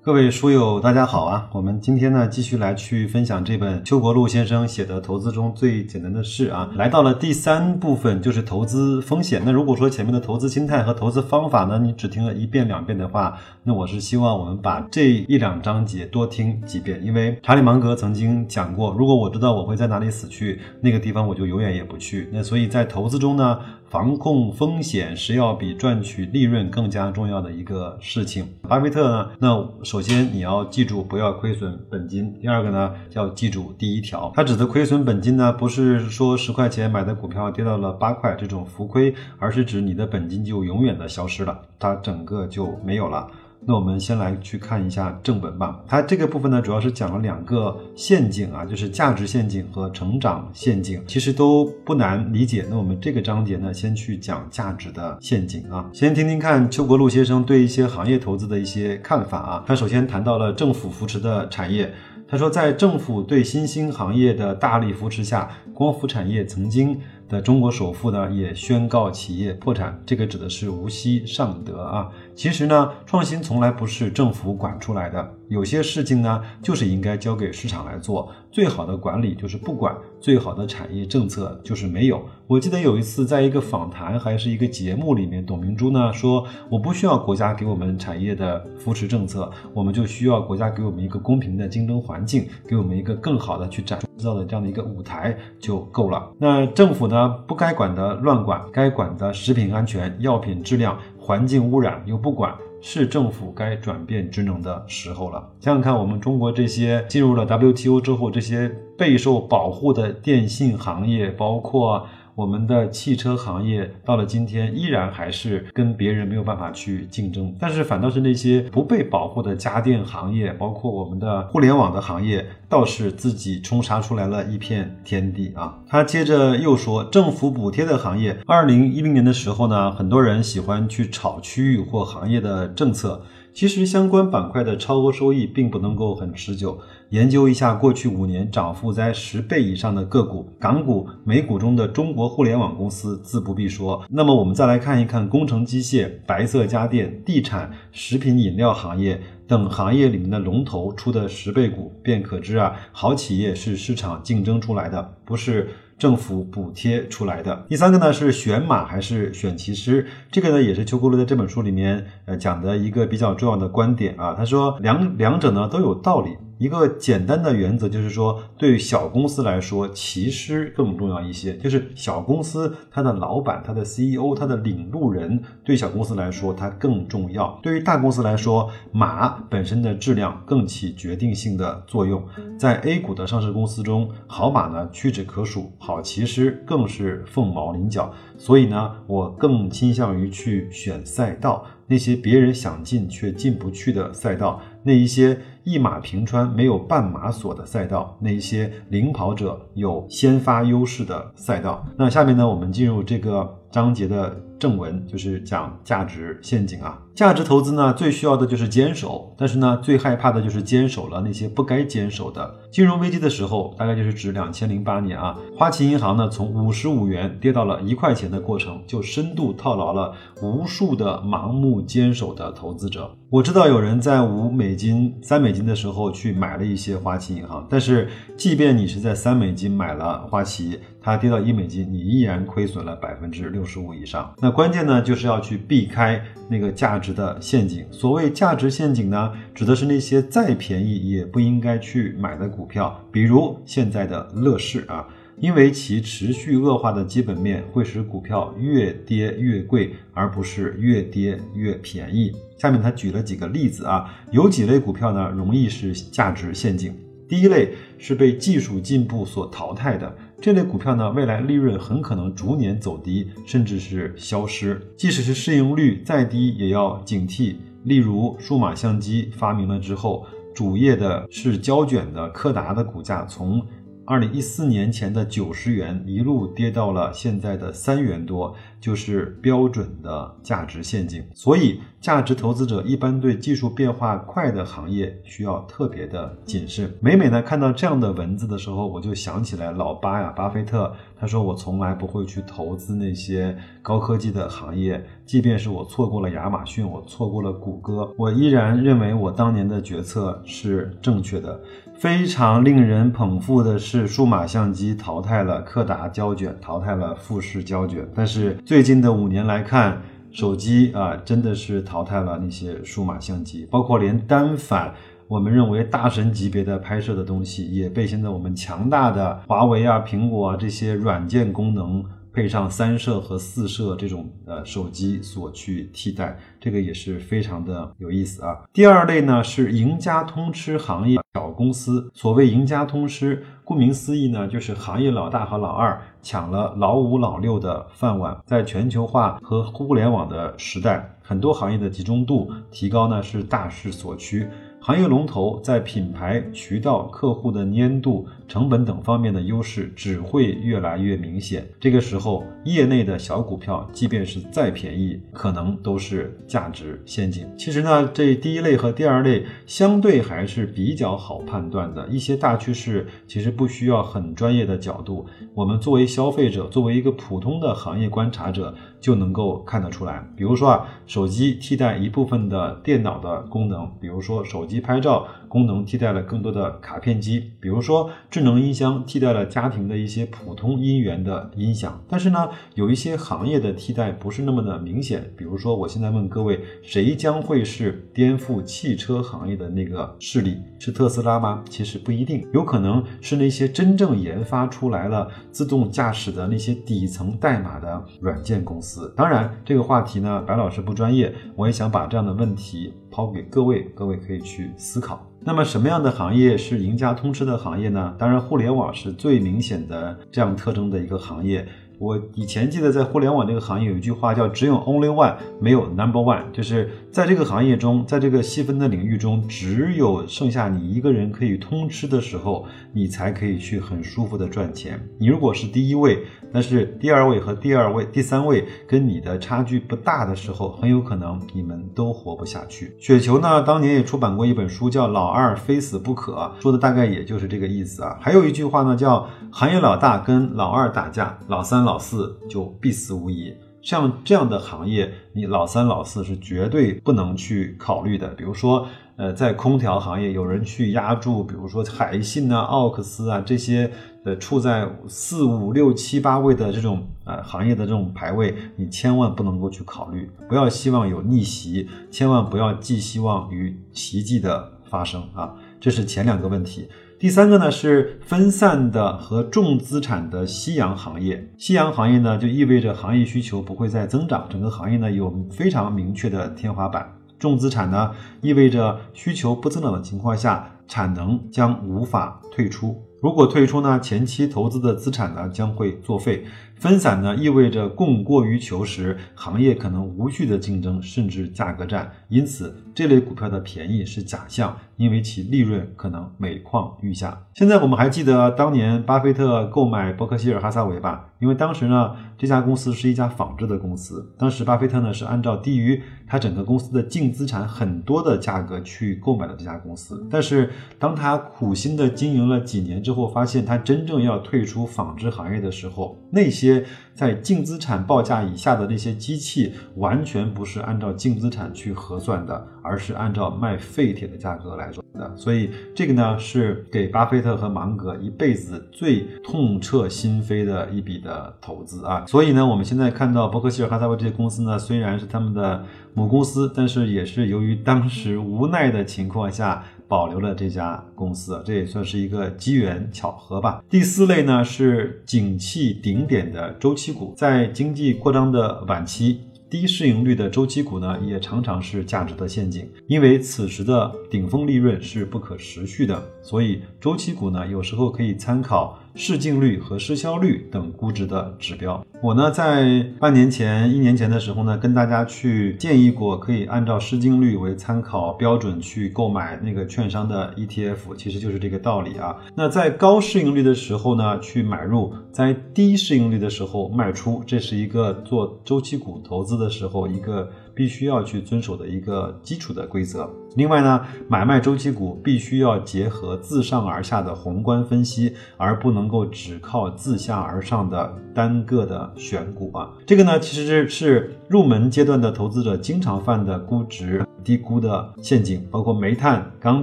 各位书友，大家好啊！我们今天呢，继续来去分享这本邱国禄先生写的《投资中最简单的事》啊，来到了第三部分，就是投资风险。那如果说前面的投资心态和投资方法呢，你只听了一遍两遍的话，那我是希望我们把这一两章节多听几遍，因为查理芒格曾经讲过，如果我知道我会在哪里死去，那个地方我就永远也不去。那所以在投资中呢，防控风险是要比赚取利润更加重要的一个事情。巴菲特呢，那首先你要记住不要亏损本金。第二个呢，要记住第一条，他指的亏损本金呢，不是说十块钱买的股票跌到了八块这种浮亏，而是指你的本金就永远的消失了，它整个就没有了。那我们先来去看一下正文吧。它这个部分呢，主要是讲了两个陷阱啊，就是价值陷阱和成长陷阱，其实都不难理解。那我们这个章节呢，先去讲价值的陷阱啊。先听听看邱国禄先生对一些行业投资的一些看法啊。他首先谈到了政府扶持的产业。他说，在政府对新兴行业的大力扶持下，光伏产业曾经的中国首富呢也宣告企业破产。这个指的是无锡尚德啊。其实呢，创新从来不是政府管出来的，有些事情呢就是应该交给市场来做。最好的管理就是不管，最好的产业政策就是没有。我记得有一次在一个访谈还是一个节目里面，董明珠呢说，我不需要国家给我们产业的扶持政策，我们就需要国家给我们一个公平的竞争环境，给我们一个更好的去展制造的这样的一个舞台就够了。那政府呢不该管的乱管，该管的食品安全、药品质量、环境污染又不管。是政府该转变职能的时候了。想想看，我们中国这些进入了 WTO 之后，这些备受保护的电信行业，包括。我们的汽车行业到了今天依然还是跟别人没有办法去竞争，但是反倒是那些不被保护的家电行业，包括我们的互联网的行业，倒是自己冲杀出来了一片天地啊！他接着又说，政府补贴的行业，二零一零年的时候呢，很多人喜欢去炒区域或行业的政策。其实相关板块的超额收益并不能够很持久。研究一下过去五年涨幅在十倍以上的个股，港股、美股中的中国互联网公司自不必说。那么我们再来看一看工程机械、白色家电、地产、食品饮料行业等行业里面的龙头出的十倍股，便可知啊，好企业是市场竞争出来的，不是。政府补贴出来的第三个呢是选马还是选骑师？这个呢也是邱国禄在这本书里面呃讲的一个比较重要的观点啊。他说两两者呢都有道理。一个简单的原则就是说，对于小公司来说，骑师更重要一些。就是小公司它的老板、它的 CEO、它的领路人，对小公司来说它更重要。对于大公司来说，马本身的质量更起决定性的作用。在 A 股的上市公司中，好马呢屈指可数，好骑师更是凤毛麟角。所以呢，我更倾向于去选赛道，那些别人想进却进不去的赛道，那一些。一马平川没有半马锁的赛道，那一些领跑者有先发优势的赛道。那下面呢，我们进入这个章节的正文，就是讲价值陷阱啊。价值投资呢，最需要的就是坚守，但是呢，最害怕的就是坚守了那些不该坚守的。金融危机的时候，大概就是指两千零八年啊，花旗银行呢从五十五元跌到了一块钱的过程，就深度套牢了无数的盲目坚守的投资者。我知道有人在五美金、三美金的时候去买了一些花旗银行，但是即便你是在三美金买了花旗，它跌到一美金，你依然亏损了百分之六六十五以上。那关键呢，就是要去避开那个价值。的陷阱，所谓价值陷阱呢，指的是那些再便宜也不应该去买的股票，比如现在的乐视啊，因为其持续恶化的基本面会使股票越跌越贵，而不是越跌越便宜。下面他举了几个例子啊，有几类股票呢容易是价值陷阱。第一类是被技术进步所淘汰的这类股票呢，未来利润很可能逐年走低，甚至是消失。即使是市盈率再低，也要警惕。例如，数码相机发明了之后，主业的是胶卷的柯达的股价从二零一四年前的九十元一路跌到了现在的三元多。就是标准的价值陷阱。所以，价值投资者一般对技术变化快的行业需要特别的谨慎。每每呢看到这样的文字的时候，我就想起来老巴呀，巴菲特，他说我从来不会去投资那些高科技的行业，即便是我错过了亚马逊，我错过了谷歌，我依然认为我当年的决策是正确的。非常令人捧腹的是，数码相机淘汰了柯达胶卷，淘汰了富士胶卷。但是最近的五年来看，手机啊，真的是淘汰了那些数码相机，包括连单反，我们认为大神级别的拍摄的东西，也被现在我们强大的华为啊、苹果啊这些软件功能。配上三摄和四摄这种呃手机所去替代，这个也是非常的有意思啊。第二类呢是赢家通吃行业小公司，所谓赢家通吃，顾名思义呢就是行业老大和老二抢了老五老六的饭碗。在全球化和互联网的时代，很多行业的集中度提高呢是大势所趋。行业龙头在品牌、渠道、客户的粘度、成本等方面的优势只会越来越明显。这个时候，业内的小股票，即便是再便宜，可能都是价值陷阱。其实呢，这第一类和第二类相对还是比较好判断的。一些大趋势其实不需要很专业的角度，我们作为消费者，作为一个普通的行业观察者。就能够看得出来，比如说啊，手机替代一部分的电脑的功能，比如说手机拍照功能替代了更多的卡片机，比如说智能音箱替代了家庭的一些普通音源的音响。但是呢，有一些行业的替代不是那么的明显，比如说我现在问各位，谁将会是颠覆汽车行业的那个势力？是特斯拉吗？其实不一定，有可能是那些真正研发出来了自动驾驶的那些底层代码的软件公司。当然，这个话题呢，白老师不专业，我也想把这样的问题抛给各位，各位可以去思考。那么，什么样的行业是赢家通吃的行业呢？当然，互联网是最明显的这样特征的一个行业。我以前记得在互联网这个行业有一句话叫“只有 only one，没有 number one”，就是在这个行业中，在这个细分的领域中，只有剩下你一个人可以通吃的时候，你才可以去很舒服的赚钱。你如果是第一位，但是第二位和第二位、第三位跟你的差距不大的时候，很有可能你们都活不下去。雪球呢，当年也出版过一本书，叫《老二非死不可》，说的大概也就是这个意思啊。还有一句话呢，叫“行业老大跟老二打架，老三老四就必死无疑”。像这样的行业，你老三老四是绝对不能去考虑的。比如说，呃，在空调行业，有人去压住，比如说海信啊、奥克斯啊这些，呃，处在四五六七八位的这种呃行业的这种排位，你千万不能够去考虑，不要希望有逆袭，千万不要寄希望于奇迹的发生啊。这是前两个问题。第三个呢是分散的和重资产的夕阳行业。夕阳行业呢就意味着行业需求不会再增长，整个行业呢有非常明确的天花板。重资产呢意味着需求不增长的情况下，产能将无法退出。如果退出呢，前期投资的资产呢将会作废。分散呢意味着供过于求时，行业可能无序的竞争，甚至价格战。因此，这类股票的便宜是假象，因为其利润可能每况愈下。现在我们还记得当年巴菲特购买伯克希尔哈撒韦吧？因为当时呢，这家公司是一家纺织的公司。当时巴菲特呢是按照低于他整个公司的净资产很多的价格去购买了这家公司。但是当他苦心的经营了几年之后，发现他真正要退出纺织行业的时候，那些。些在净资产报价以下的那些机器，完全不是按照净资产去核算的，而是按照卖废铁的价格来做的。所以这个呢，是给巴菲特和芒格一辈子最痛彻心扉的一笔的投资啊。所以呢，我们现在看到伯克希尔哈撒韦这些公司呢，虽然是他们的母公司，但是也是由于当时无奈的情况下。保留了这家公司，这也算是一个机缘巧合吧。第四类呢是景气顶点的周期股，在经济扩张的晚期，低市盈率的周期股呢也常常是价值的陷阱，因为此时的顶峰利润是不可持续的，所以周期股呢有时候可以参考。市净率和市销率等估值的指标。我呢，在半年前、一年前的时候呢，跟大家去建议过，可以按照市净率为参考标准去购买那个券商的 ETF，其实就是这个道理啊。那在高市盈率的时候呢，去买入；在低市盈率的时候卖出，这是一个做周期股投资的时候一个。必须要去遵守的一个基础的规则。另外呢，买卖周期股必须要结合自上而下的宏观分析，而不能够只靠自下而上的单个的选股啊。这个呢，其实是入门阶段的投资者经常犯的估值低估的陷阱，包括煤炭、钢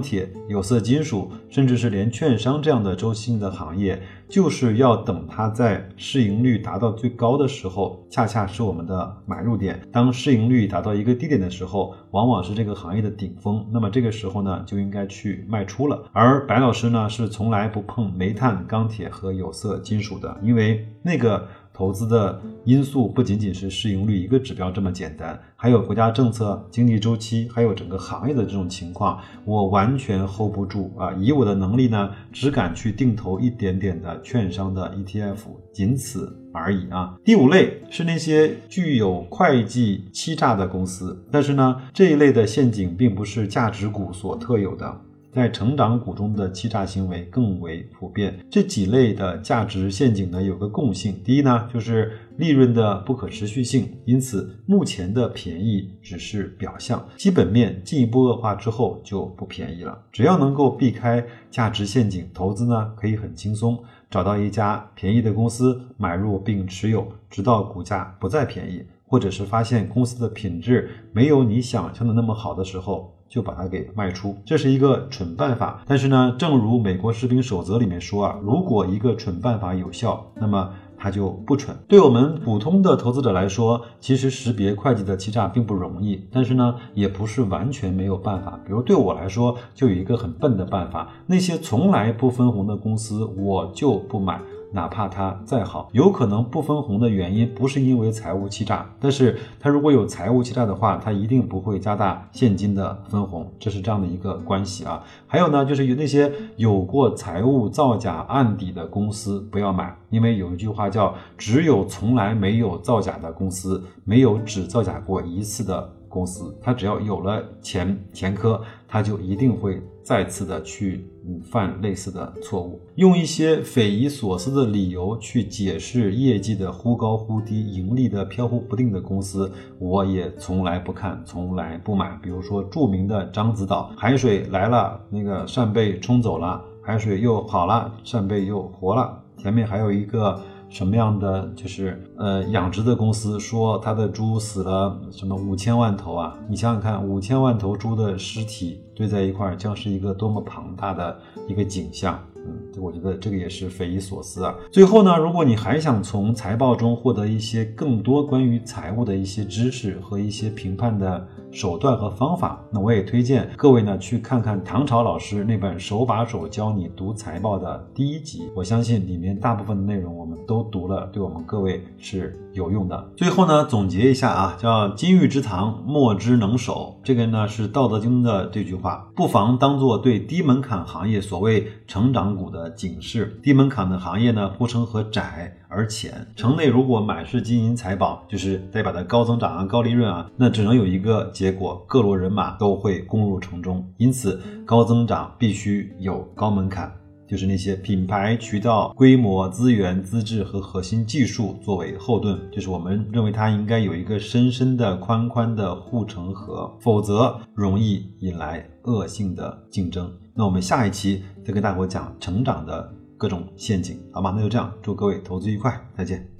铁、有色金属，甚至是连券商这样的周期性的行业。就是要等它在市盈率达到最高的时候，恰恰是我们的买入点。当市盈率达到一个低点的时候，往往是这个行业的顶峰。那么这个时候呢，就应该去卖出了。而白老师呢，是从来不碰煤炭、钢铁和有色金属的，因为那个。投资的因素不仅仅是市盈率一个指标这么简单，还有国家政策、经济周期，还有整个行业的这种情况，我完全 hold 不住啊！以我的能力呢，只敢去定投一点点的券商的 ETF，仅此而已啊。第五类是那些具有会计欺诈的公司，但是呢，这一类的陷阱并不是价值股所特有的。在成长股中的欺诈行为更为普遍。这几类的价值陷阱呢，有个共性：第一呢，就是利润的不可持续性，因此目前的便宜只是表象，基本面进一步恶化之后就不便宜了。只要能够避开价值陷阱，投资呢可以很轻松，找到一家便宜的公司买入并持有，直到股价不再便宜，或者是发现公司的品质没有你想象的那么好的时候。就把它给卖出，这是一个蠢办法。但是呢，正如美国士兵守则里面说啊，如果一个蠢办法有效，那么它就不蠢。对我们普通的投资者来说，其实识别会计的欺诈并不容易，但是呢，也不是完全没有办法。比如对我来说，就有一个很笨的办法，那些从来不分红的公司，我就不买。哪怕它再好，有可能不分红的原因不是因为财务欺诈，但是它如果有财务欺诈的话，它一定不会加大现金的分红，这是这样的一个关系啊。还有呢，就是有那些有过财务造假案底的公司不要买，因为有一句话叫“只有从来没有造假的公司，没有只造假过一次的”。公司，他只要有了前前科，他就一定会再次的去嗯犯类似的错误，用一些匪夷所思的理由去解释业绩的忽高忽低、盈利的飘忽不定的公司，我也从来不看，从来不买。比如说著名的獐子岛，海水来了，那个扇贝冲走了，海水又好了，扇贝又活了，前面还有一个。什么样的就是呃养殖的公司说他的猪死了什么五千万头啊？你想想看，五千万头猪的尸体堆在一块，将是一个多么庞大的一个景象。嗯，我觉得这个也是匪夷所思啊。最后呢，如果你还想从财报中获得一些更多关于财务的一些知识和一些评判的手段和方法，那我也推荐各位呢去看看唐朝老师那本手把手教你读财报的第一集。我相信里面大部分的内容我们都读了，对我们各位是有用的。最后呢，总结一下啊，叫金玉之堂，莫之能守。这个呢是《道德经》的这句话，不妨当做对低门槛行业所谓成长。股的警示，低门槛的行业呢，护城河窄而浅。城内如果满是金银财宝，就是代表的高增长啊、高利润啊，那只能有一个结果，各路人马都会攻入城中。因此，高增长必须有高门槛，就是那些品牌、渠道、规模、资源、资质和核心技术作为后盾，就是我们认为它应该有一个深深的、宽宽的护城河，否则容易引来恶性的竞争。那我们下一期再跟大伙讲成长的各种陷阱，好吗？那就这样，祝各位投资愉快，再见。